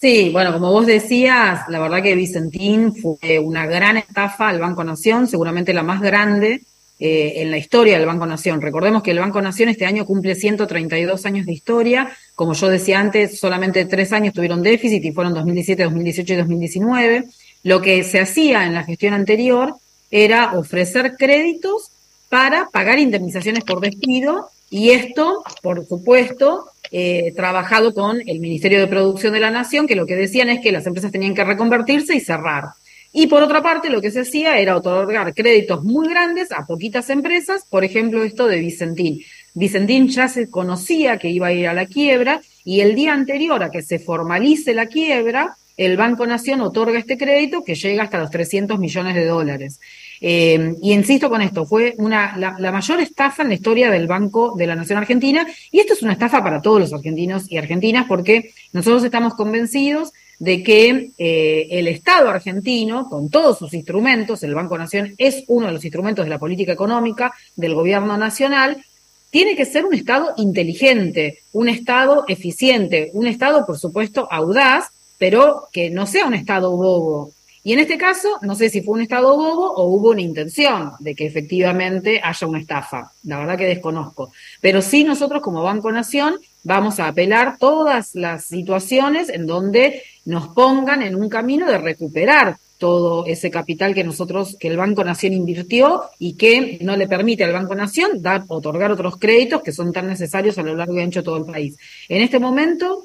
Sí, bueno, como vos decías, la verdad que Vicentín fue una gran estafa al Banco Nación, seguramente la más grande eh, en la historia del Banco Nación. Recordemos que el Banco Nación este año cumple 132 años de historia. Como yo decía antes, solamente tres años tuvieron déficit y fueron 2017, 2018 y 2019. Lo que se hacía en la gestión anterior era ofrecer créditos para pagar indemnizaciones por despido y esto, por supuesto, eh, trabajado con el Ministerio de Producción de la Nación, que lo que decían es que las empresas tenían que reconvertirse y cerrar. Y por otra parte, lo que se hacía era otorgar créditos muy grandes a poquitas empresas, por ejemplo, esto de Vicentín. Vicentín ya se conocía que iba a ir a la quiebra y el día anterior a que se formalice la quiebra, el Banco Nación otorga este crédito que llega hasta los 300 millones de dólares. Eh, y insisto con esto, fue una, la, la, mayor estafa en la historia del Banco de la Nación Argentina y esto es una estafa para todos los argentinos y argentinas porque nosotros estamos convencidos de que eh, el Estado argentino, con todos sus instrumentos, el Banco Nación es uno de los instrumentos de la política económica del gobierno nacional, tiene que ser un Estado inteligente, un Estado eficiente, un Estado, por supuesto, audaz, pero que no sea un Estado bobo. Y en este caso, no sé si fue un Estado bobo o hubo una intención de que efectivamente haya una estafa. La verdad que desconozco. Pero sí nosotros como Banco Nación vamos a apelar todas las situaciones en donde nos pongan en un camino de recuperar todo ese capital que nosotros, que el Banco Nación invirtió y que no le permite al Banco Nación dar, otorgar otros créditos que son tan necesarios a lo largo y ancho de todo el país. En este momento,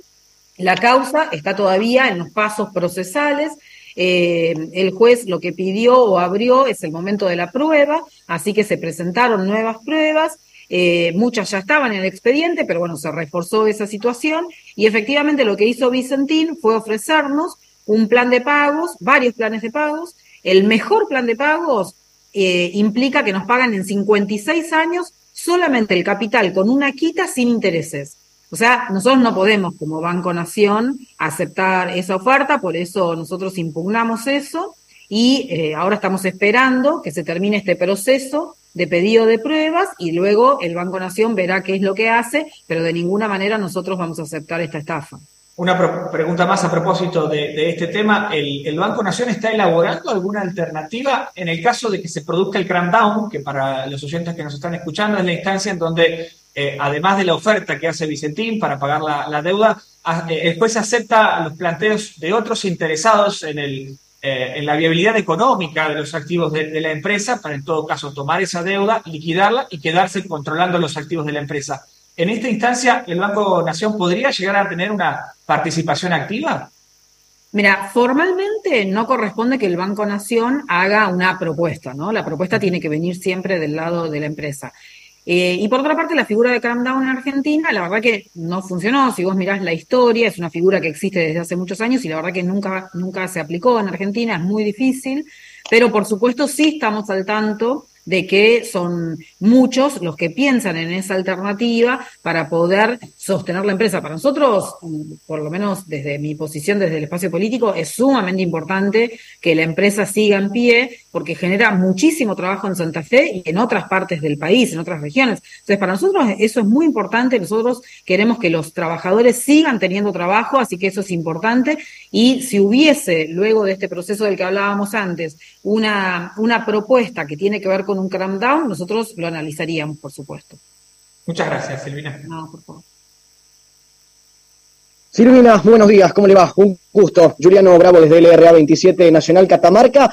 La causa está todavía en los pasos procesales. Eh, el juez lo que pidió o abrió es el momento de la prueba, así que se presentaron nuevas pruebas. Eh, muchas ya estaban en el expediente, pero bueno, se reforzó esa situación y efectivamente lo que hizo Vicentín fue ofrecernos un plan de pagos, varios planes de pagos. El mejor plan de pagos eh, implica que nos pagan en 56 años solamente el capital con una quita sin intereses. O sea, nosotros no podemos como Banco Nación aceptar esa oferta, por eso nosotros impugnamos eso y eh, ahora estamos esperando que se termine este proceso de pedido de pruebas y luego el Banco Nación verá qué es lo que hace, pero de ninguna manera nosotros vamos a aceptar esta estafa. Una pregunta más a propósito de, este tema. ¿El, Banco Nación está elaborando alguna alternativa en el caso de que se produzca el cram que para los oyentes que nos están escuchando es la instancia en donde, eh, además de la oferta que hace Vicentín para pagar la, deuda, eh, el juez acepta los planteos de otros interesados en, el, eh, en la viabilidad económica de los activos de la empresa para, en todo caso, tomar esa deuda, liquidarla y quedarse controlando los activos de la empresa en esta instancia el Banco Nación podría llegar a tener una participación activa? Mira, formalmente no corresponde que el Banco Nación haga una propuesta, ¿no? La propuesta tiene que venir siempre del lado de la empresa. Eh, y por otra parte, la figura de Down en Argentina, la verdad que no funcionó. Si vos mirás la historia, es una figura que existe desde hace muchos años y la verdad que nunca, nunca se aplicó en Argentina, es muy difícil. Pero por supuesto sí estamos al tanto de que son muchos los que piensan en esa alternativa para poder sostener la empresa. Para nosotros, por lo menos desde mi posición, desde el espacio político, es sumamente importante que la empresa siga en pie porque genera muchísimo trabajo en Santa Fe y en otras partes del país, en otras regiones. Entonces, para nosotros eso es muy importante. Nosotros queremos que los trabajadores sigan teniendo trabajo, así que eso es importante. Y si hubiese, luego de este proceso del que hablábamos antes, una, una propuesta que tiene que ver con un cram down, nosotros lo analizaríamos, por supuesto. Muchas gracias, Silvina. No, por favor. Silvina, buenos días, ¿cómo le va? Un gusto. Juliano Bravo desde LRA 27 Nacional Catamarca.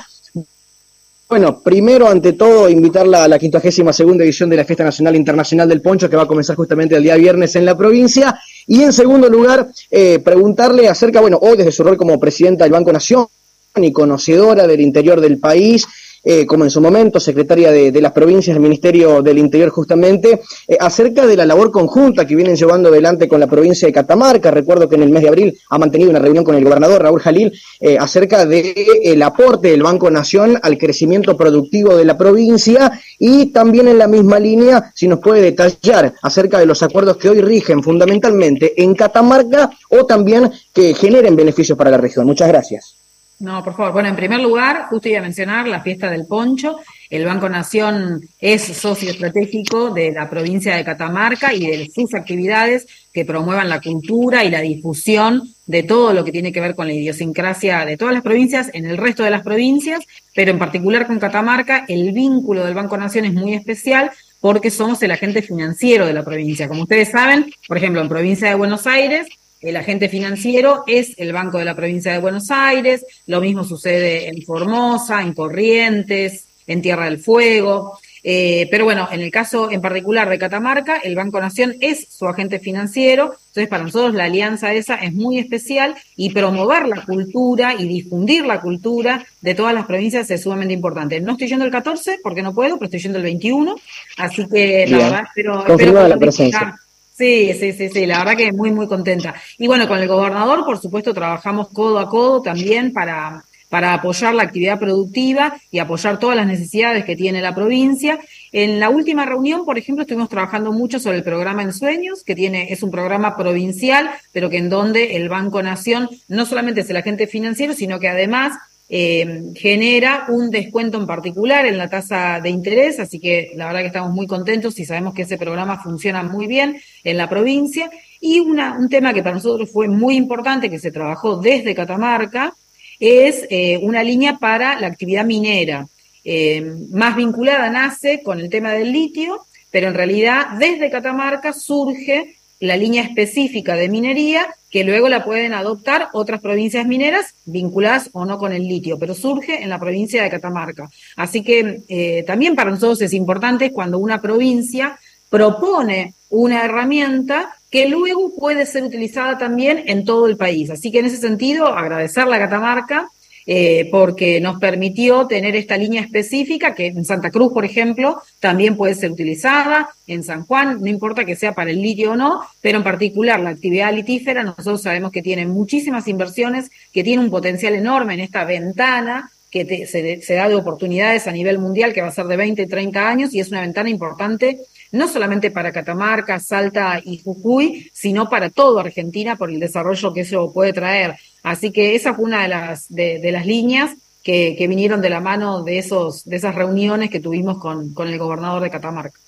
Bueno, primero, ante todo, invitarla a la 52 segunda edición de la Fiesta Nacional Internacional del Poncho, que va a comenzar justamente el día viernes en la provincia. Y en segundo lugar, eh, preguntarle acerca, bueno, hoy desde su rol como presidenta del Banco Nación y conocedora del interior del país, eh, como en su momento secretaria de, las provincias del Ministerio del Interior justamente, eh, acerca de la labor conjunta que vienen llevando adelante con la provincia de Catamarca. Recuerdo que en el mes de abril ha mantenido una reunión con el gobernador Raúl Jalil eh, acerca del aporte del Banco Nación al crecimiento productivo de la provincia y también en la misma línea, si nos puede detallar acerca de los acuerdos que hoy rigen fundamentalmente en Catamarca o también que generen beneficios para la región. Muchas gracias. No, por favor. Bueno, en primer lugar, justo iba a mencionar la fiesta del poncho. El Banco Nación es socio estratégico de la provincia de Catamarca y de sus actividades que promuevan la cultura y la difusión de todo lo que tiene que ver con la idiosincrasia de todas las provincias en el resto de las provincias, pero en particular con Catamarca, el vínculo del Banco Nación es muy especial porque somos el agente financiero de la provincia. Como ustedes saben, por ejemplo, en provincia de Buenos Aires, el agente financiero es el Banco de la Provincia de Buenos Aires, lo mismo sucede en Formosa, en Corrientes, en Tierra del Fuego. Eh, pero bueno, en el caso en particular de Catamarca, el Banco Nación es su agente financiero, entonces para nosotros la alianza esa es muy especial y promover la cultura y difundir la cultura de todas las provincias es sumamente importante. No estoy yendo el 14 porque no puedo, pero estoy yendo el 21, así que la verdad espero, espero la presencia. Sí, sí, sí, sí, la verdad que muy, muy contenta. Y bueno, con el gobernador, por supuesto, trabajamos codo a codo también para, para apoyar la actividad productiva y apoyar todas las necesidades que tiene la provincia. En la última reunión, por ejemplo, estuvimos trabajando mucho sobre el programa En Sueños, que tiene, es un programa provincial, pero que en donde el Banco Nación no solamente es el agente financiero, sino que además eh, genera un descuento en particular en la tasa de interés, así que la verdad que estamos muy contentos y sabemos que ese programa funciona muy bien en la provincia. Y una, un tema que para nosotros fue muy importante, que se trabajó desde Catamarca, es eh, una línea para la actividad minera. Eh, más vinculada nace con el tema del litio, pero en realidad desde Catamarca surge la línea específica de minería que luego la pueden adoptar otras provincias mineras vinculadas o no con el litio, pero surge en la provincia de Catamarca. Así que eh, también para nosotros es importante cuando una provincia propone una herramienta que luego puede ser utilizada también en todo el país. Así que en ese sentido, agradecerle a Catamarca eh, porque nos permitió tener esta línea específica que en Santa Cruz, por ejemplo, también puede ser utilizada, en San Juan, no importa que sea para el litio o no, pero en particular la actividad litífera, nosotros sabemos que tiene muchísimas inversiones, que tiene un potencial enorme en esta ventana que se, se, da de oportunidades a nivel mundial, que va a ser de 20, 30 años, y es una ventana importante no solamente para Catamarca, Salta y Jujuy, sino para toda Argentina por el desarrollo que eso puede traer. Así que esa fue una de las, de, las líneas que, vinieron de la mano de, esos, de esas reuniones que tuvimos con, el gobernador de Catamarca.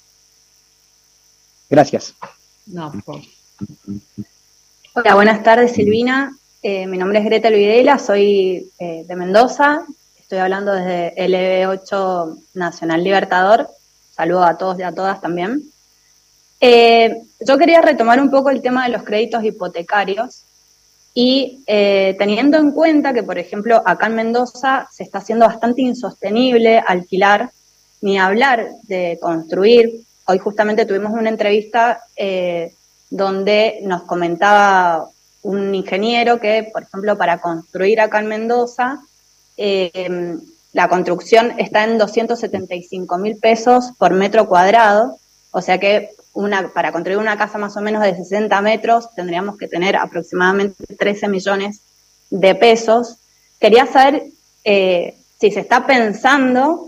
Gracias. No, Hola, buenas tardes Silvina. Eh, mi nombre es Greta Luidela, soy eh, de Mendoza. Estoy hablando desde LB8 Nacional Libertador. Saludo a todos y a todas también. Eh, yo quería retomar un poco el tema de los créditos hipotecarios y eh, teniendo en cuenta que, por ejemplo, acá en Mendoza se está haciendo bastante insostenible alquilar ni hablar de construir. Hoy justamente tuvimos una entrevista eh, donde nos comentaba un ingeniero que, por ejemplo, para construir acá en Mendoza, la construcción está en 275 mil pesos por metro cuadrado, o sea que una, para construir una casa más o menos de 60 metros tendríamos que tener aproximadamente 13 millones de pesos. Quería saber eh, si se está pensando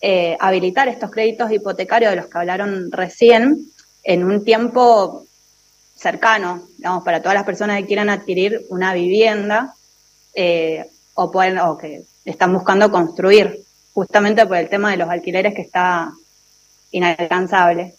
eh, habilitar estos créditos hipotecarios de los que hablaron recién en un tiempo cercano, digamos, para todas las personas que quieran adquirir una vivienda eh, o, pueden, o que están buscando construir, justamente por el tema de los alquileres que está inalcanzable.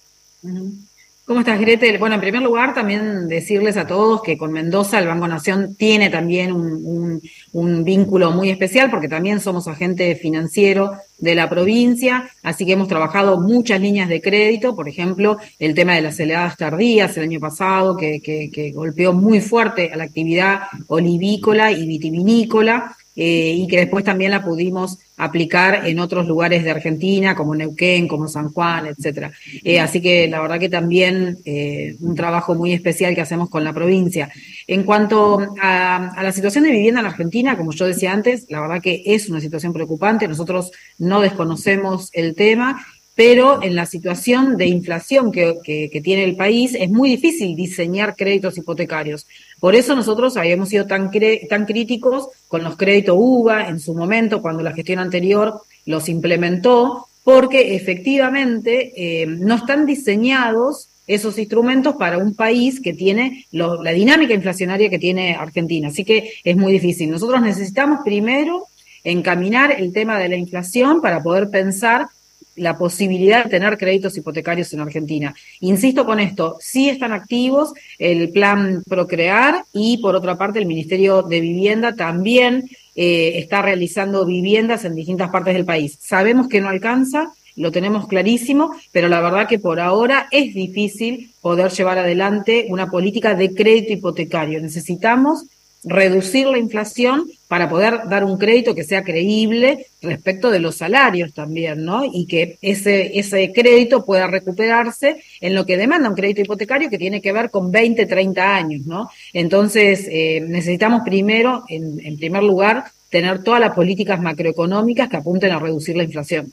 ¿Cómo estás, Gretel? Bueno, en primer lugar, también decirles a todos que con Mendoza el Banco Nación tiene también un, vínculo muy especial porque también somos agente financiero de la provincia, así que hemos trabajado muchas líneas de crédito, por ejemplo, el tema de las heladas tardías el año pasado, que, que golpeó muy fuerte a la actividad olivícola y vitivinícola, eh, y que después también la pudimos aplicar en otros lugares de Argentina, como Neuquén, como San Juan, etcétera. Eh, así que la verdad que también eh, un trabajo muy especial que hacemos con la provincia. En cuanto a, a, la situación de vivienda en Argentina, como yo decía antes, la verdad que es una situación preocupante. Nosotros no desconocemos el tema pero en la situación de inflación que, tiene el país es muy difícil diseñar créditos hipotecarios. Por eso nosotros habíamos sido tan, tan críticos con los créditos UVA en su momento, cuando la gestión anterior los implementó, porque efectivamente eh, no están diseñados esos instrumentos para un país que tiene la dinámica inflacionaria que tiene Argentina. Así que es muy difícil. Nosotros necesitamos primero encaminar el tema de la inflación para poder pensar la posibilidad de tener créditos hipotecarios en Argentina. Insisto con esto, sí están activos el plan Procrear y por otra parte el Ministerio de Vivienda también eh, está realizando viviendas en distintas partes del país. Sabemos que no alcanza, lo tenemos clarísimo, pero la verdad que por ahora es difícil poder llevar adelante una política de crédito hipotecario. Necesitamos reducir la inflación para poder dar un crédito que sea creíble respecto de los salarios también, ¿no? Y que ese, ese crédito pueda recuperarse en lo que demanda un crédito hipotecario que tiene que ver con 20, 30 años, ¿no? Entonces, eh, necesitamos primero, en, en primer lugar, tener todas las políticas macroeconómicas que apunten a reducir la inflación.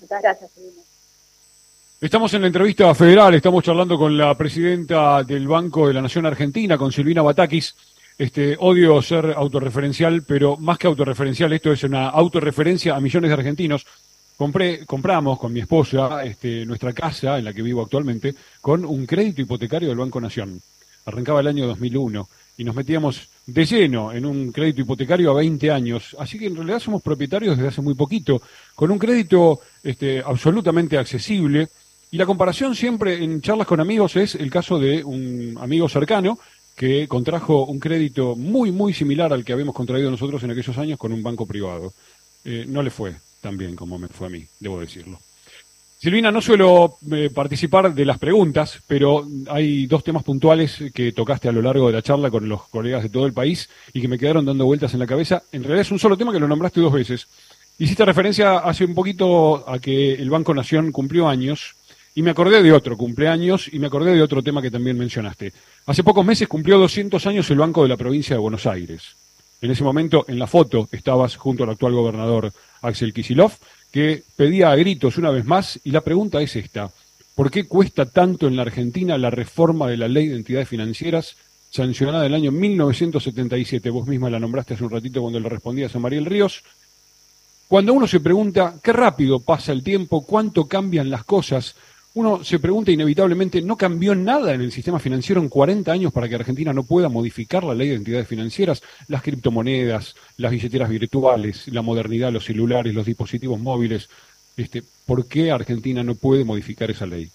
Muchas gracias, Estamos en la entrevista federal, estamos charlando con la presidenta del Banco de la Nación Argentina, con Silvina Batakis. Este, odio ser autorreferencial, pero más que autorreferencial, esto es una autorreferencia a millones de argentinos. Compré, compramos con mi esposa este, nuestra casa, en la que vivo actualmente, con un crédito hipotecario del Banco Nación. Arrancaba el año 2001 y nos metíamos de lleno en un crédito hipotecario a 20 años. Así que en realidad somos propietarios desde hace muy poquito, con un crédito este, absolutamente accesible y la comparación siempre en charlas con amigos es el caso de un amigo cercano que contrajo un crédito muy, muy similar al que habíamos contraído nosotros en aquellos años con un banco privado. Eh, no le fue tan bien como me fue a mí, debo decirlo. Silvina, no suelo eh, participar de las preguntas, pero hay dos temas puntuales que tocaste a lo largo de la charla con los colegas de todo el país y que me quedaron dando vueltas en la cabeza. En realidad es un solo tema que lo nombraste dos veces. Hiciste referencia hace un poquito a que el Banco Nación cumplió años Y me acordé de otro cumpleaños y me acordé de otro tema que también mencionaste. Hace pocos meses cumplió 200 años el Banco de la Provincia de Buenos Aires. En ese momento, en la foto, estabas junto al actual gobernador Axel Kisilov, que pedía a gritos una vez más, y la pregunta es esta. ¿Por qué cuesta tanto en la Argentina la reforma de la ley de entidades financieras sancionada en el año 1977? Vos misma la nombraste hace un ratito cuando le respondías a Mariel Ríos. Cuando uno se pregunta qué rápido pasa el tiempo, cuánto cambian las cosas, uno se pregunta inevitablemente, ¿no cambió nada en el sistema financiero en 40 años para que Argentina no pueda modificar la ley de entidades financieras? Las criptomonedas, las billeteras virtuales, la modernidad, los celulares, los dispositivos móviles. Este, ¿Por qué Argentina no puede modificar esa ley?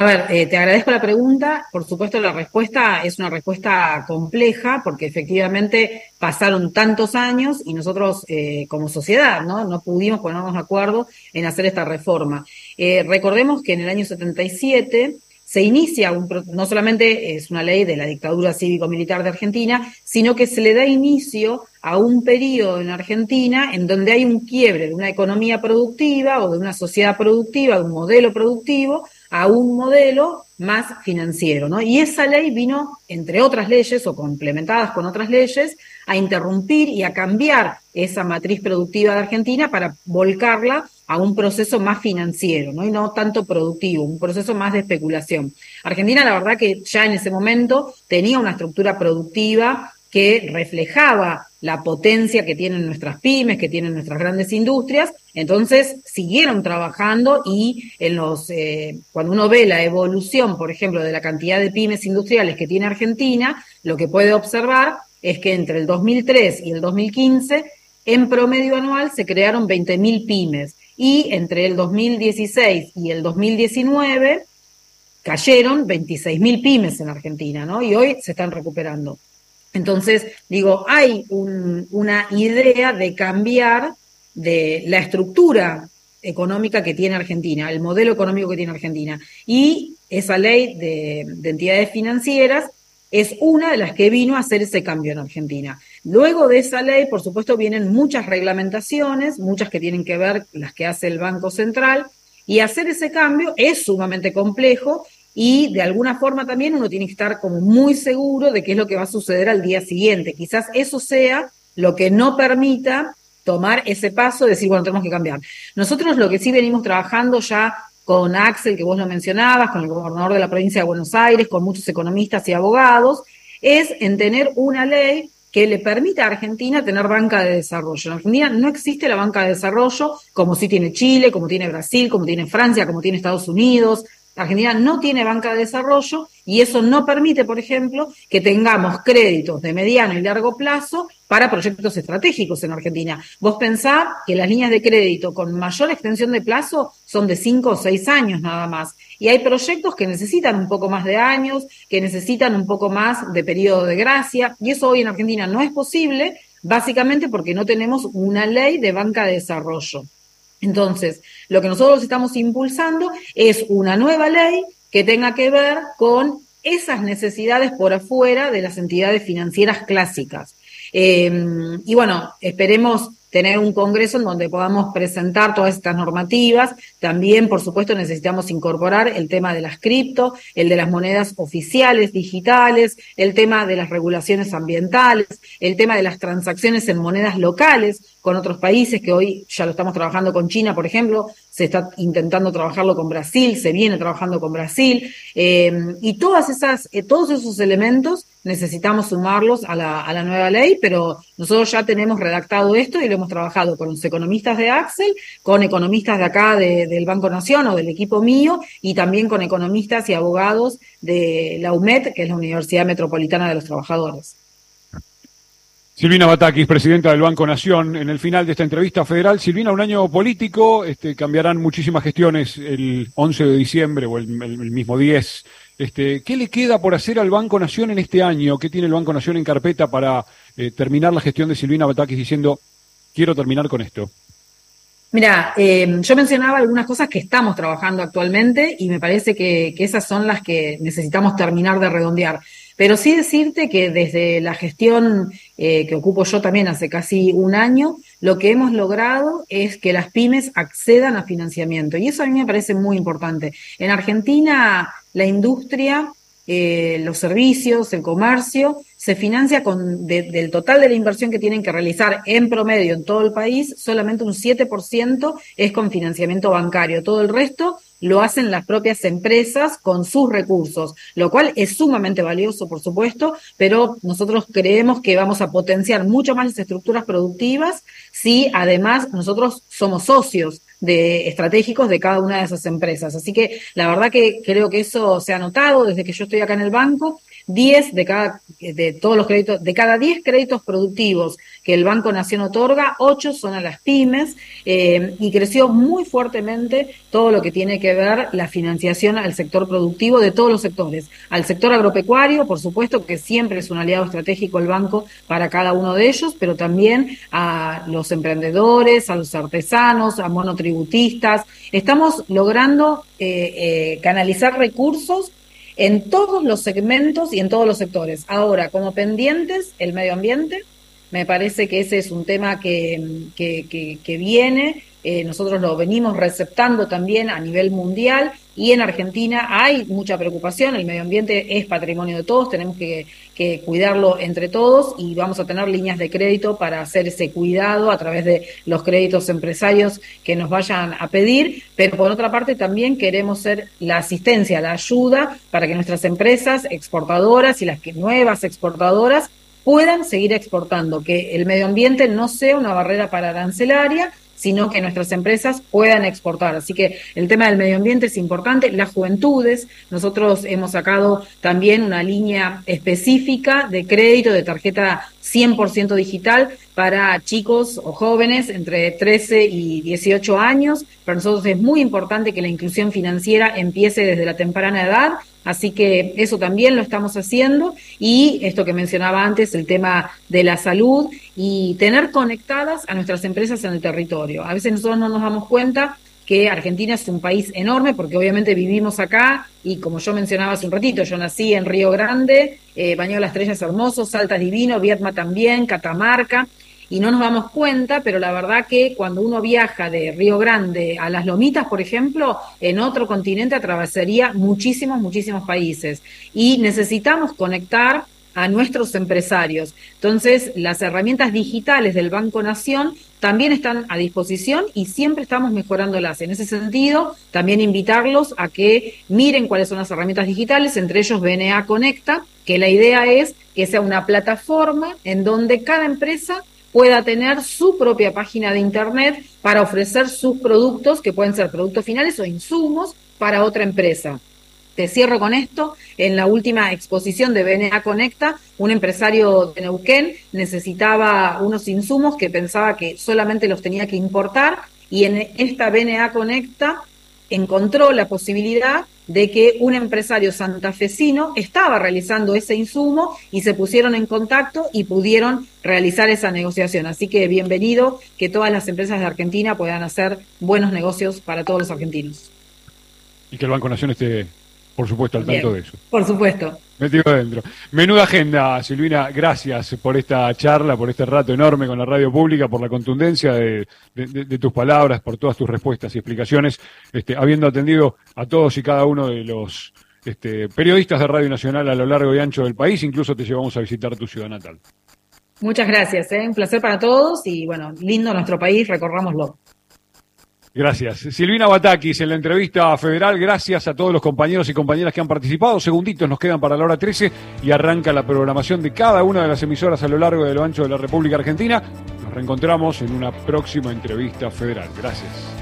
A ver, eh, te agradezco la pregunta. Por supuesto, la respuesta es una respuesta compleja porque efectivamente pasaron tantos años y nosotros eh, como sociedad ¿no? no pudimos ponernos de acuerdo en hacer esta reforma. Eh, recordemos que en el año 77 se inicia, un, no solamente es una ley de la dictadura cívico-militar de Argentina, sino que se le da inicio a un periodo en Argentina en donde hay un quiebre de una economía productiva o de una sociedad productiva, de un modelo productivo, a un modelo más financiero, ¿no? Y esa ley vino, entre otras leyes o complementadas con otras leyes, a interrumpir y a cambiar esa matriz productiva de Argentina para volcarla a un proceso más financiero, ¿no? Y no tanto productivo, un proceso más de especulación. Argentina, la verdad que ya en ese momento tenía una estructura productiva que reflejaba la potencia que tienen nuestras pymes, que tienen nuestras grandes industrias. Entonces siguieron trabajando y en los eh, cuando uno ve la evolución, por ejemplo, de la cantidad de pymes industriales que tiene Argentina, lo que puede observar es que entre el 2003 y el 2015 en promedio anual se crearon 20.000 pymes y entre el 2016 y el 2019 cayeron 26.000 pymes en Argentina, ¿no? Y hoy se están recuperando. Entonces, digo, hay una idea de cambiar de la estructura económica que tiene Argentina, el modelo económico que tiene Argentina. Y esa ley de, entidades financieras es una de las que vino a hacer ese cambio en Argentina. Luego de esa ley, por supuesto, vienen muchas reglamentaciones, muchas que tienen que ver las que hace el Banco Central, y hacer ese cambio es sumamente complejo y de alguna forma también uno tiene que estar como muy seguro de qué es lo que va a suceder al día siguiente. Quizás eso sea lo que no permita tomar ese paso de decir, bueno, tenemos que cambiar. Nosotros lo que sí venimos trabajando ya con Axel, que vos lo mencionabas, con el gobernador de la provincia de Buenos Aires, con muchos economistas y abogados, es en tener una ley que le permita a Argentina tener banca de desarrollo. En Argentina no existe la banca de desarrollo como sí tiene Chile, como tiene Brasil, como tiene Francia, como tiene Estados Unidos, Argentina no tiene banca de desarrollo y eso no permite, por ejemplo, que tengamos créditos de mediano y largo plazo para proyectos estratégicos en Argentina. Vos pensás que las líneas de crédito con mayor extensión de plazo son de cinco o seis años nada más. Y hay proyectos que necesitan un poco más de años, que necesitan un poco más de periodo de gracia, y eso hoy en Argentina no es posible, básicamente porque no tenemos una ley de banca de desarrollo. Entonces, lo que nosotros estamos impulsando es una nueva ley que tenga que ver con esas necesidades por afuera de las entidades financieras clásicas. Eh, y bueno, esperemos tener un congreso en donde podamos presentar todas estas normativas. También, por supuesto, necesitamos incorporar el tema de las cripto, el de las monedas oficiales digitales, el tema de las regulaciones ambientales, el tema de las transacciones en monedas locales con otros países, que hoy ya lo estamos trabajando con China, por ejemplo, se está intentando trabajarlo con Brasil, se viene trabajando con Brasil, eh, y todas esas, eh, todos esos elementos necesitamos sumarlos a la, a la nueva ley, pero nosotros ya tenemos redactado esto y lo hemos trabajado con los economistas de Axel, con economistas de acá del Banco Nación o del equipo mío, y también con economistas y abogados de la UMED, que es la Universidad Metropolitana de los Trabajadores. Silvina Batakis, presidenta del Banco Nación, en el final de esta entrevista federal. Silvina, un año político, este, cambiarán muchísimas gestiones el 11 de diciembre o el, mismo 10. Este, ¿Qué le queda por hacer al Banco Nación en este año? ¿Qué tiene el Banco Nación en carpeta para eh, terminar la gestión de Silvina Batakis diciendo, quiero terminar con esto? Mira, eh, yo mencionaba algunas cosas que estamos trabajando actualmente y me parece que, que esas son las que necesitamos terminar de redondear. Pero sí decirte que desde la gestión eh, que ocupo yo también hace casi un año, lo que hemos logrado es que las pymes accedan a financiamiento. Y eso a mí me parece muy importante. En Argentina, la industria, eh, los servicios, el comercio, se financia con del total de la inversión que tienen que realizar en promedio en todo el país, solamente un 7% es con financiamiento bancario. Todo el resto lo hacen las propias empresas con sus recursos, lo cual es sumamente valioso, por supuesto, pero nosotros creemos que vamos a potenciar mucho más las estructuras productivas si además nosotros somos socios de estratégicos de cada una de esas empresas. Así que la verdad que creo que eso se ha notado desde que yo estoy acá en el banco 10 de cada, de todos los créditos, de cada 10 créditos productivos que el Banco Nación otorga, 8 son a las pymes eh, y creció muy fuertemente todo lo que tiene que ver la financiación al sector productivo de todos los sectores. Al sector agropecuario, por supuesto que siempre es un aliado estratégico el banco para cada uno de ellos, pero también a los emprendedores, a los artesanos, a monotributistas. Estamos logrando eh, eh, canalizar recursos en todos los segmentos y en todos los sectores. Ahora, como pendientes, el medio ambiente, me parece que ese es un tema que, que, que, viene, eh, nosotros lo venimos receptando también a nivel mundial y en Argentina hay mucha preocupación, el medio ambiente es patrimonio de todos, tenemos que, cuidarlo entre todos y vamos a tener líneas de crédito para hacer ese cuidado a través de los créditos empresarios que nos vayan a pedir, pero por otra parte también queremos ser la asistencia, la ayuda para que nuestras empresas exportadoras y las que nuevas exportadoras puedan seguir exportando, que el medio ambiente no sea una barrera para sino que nuestras empresas puedan exportar. Así que el tema del medio ambiente es importante. Las juventudes, nosotros hemos sacado también una línea específica de crédito de tarjeta 100% digital para chicos o jóvenes entre 13 y 18 años. Para nosotros es muy importante que la inclusión financiera empiece desde la temprana edad Así que eso también lo estamos haciendo y esto que mencionaba antes, el tema de la salud y tener conectadas a nuestras empresas en el territorio. A veces nosotros no nos damos cuenta que Argentina es un país enorme porque obviamente vivimos acá y como yo mencionaba hace un ratito, yo nací en Río Grande, eh, Baño de las Estrellas hermoso, Salta divino, Vietma también, Catamarca y no nos damos cuenta, pero la verdad que cuando uno viaja de Río Grande a las Lomitas, por ejemplo, en otro continente atravesaría muchísimos, muchísimos países. Y necesitamos conectar a nuestros empresarios. Entonces, las herramientas digitales del Banco Nación también están a disposición y siempre estamos mejorándolas. En ese sentido, también invitarlos a que miren cuáles son las herramientas digitales, entre ellos BNA Conecta, que la idea es que sea una plataforma en donde cada empresa pueda tener su propia página de Internet para ofrecer sus productos, que pueden ser productos finales o insumos, para otra empresa. Te cierro con esto. En la última exposición de BNA Conecta, un empresario de Neuquén necesitaba unos insumos que pensaba que solamente los tenía que importar y en esta BNA Conecta encontró la posibilidad de que un empresario santafesino estaba realizando ese insumo y se pusieron en contacto y pudieron realizar esa negociación. Así que bienvenido que todas las empresas de Argentina puedan hacer buenos negocios para todos los argentinos. Y que el Banco Nación esté por supuesto, al tanto de eso. Por supuesto. Metido adentro. Menuda agenda, Silvina. Gracias por esta charla, por este rato enorme con la radio pública, por la contundencia de, tus palabras, por todas tus respuestas y explicaciones, este, habiendo atendido a todos y cada uno de los este, periodistas de Radio Nacional a lo largo y ancho del país. Incluso te llevamos a visitar tu ciudad natal. Muchas gracias. ¿eh? Un placer para todos y, bueno, lindo nuestro país, recorrámoslo. Gracias. Silvina Batakis en la entrevista federal. Gracias a todos los compañeros y compañeras que han participado. Segunditos nos quedan para la hora 13 y arranca la programación de cada una de las emisoras a lo largo de lo ancho de la República Argentina. Nos reencontramos en una próxima entrevista federal. Gracias.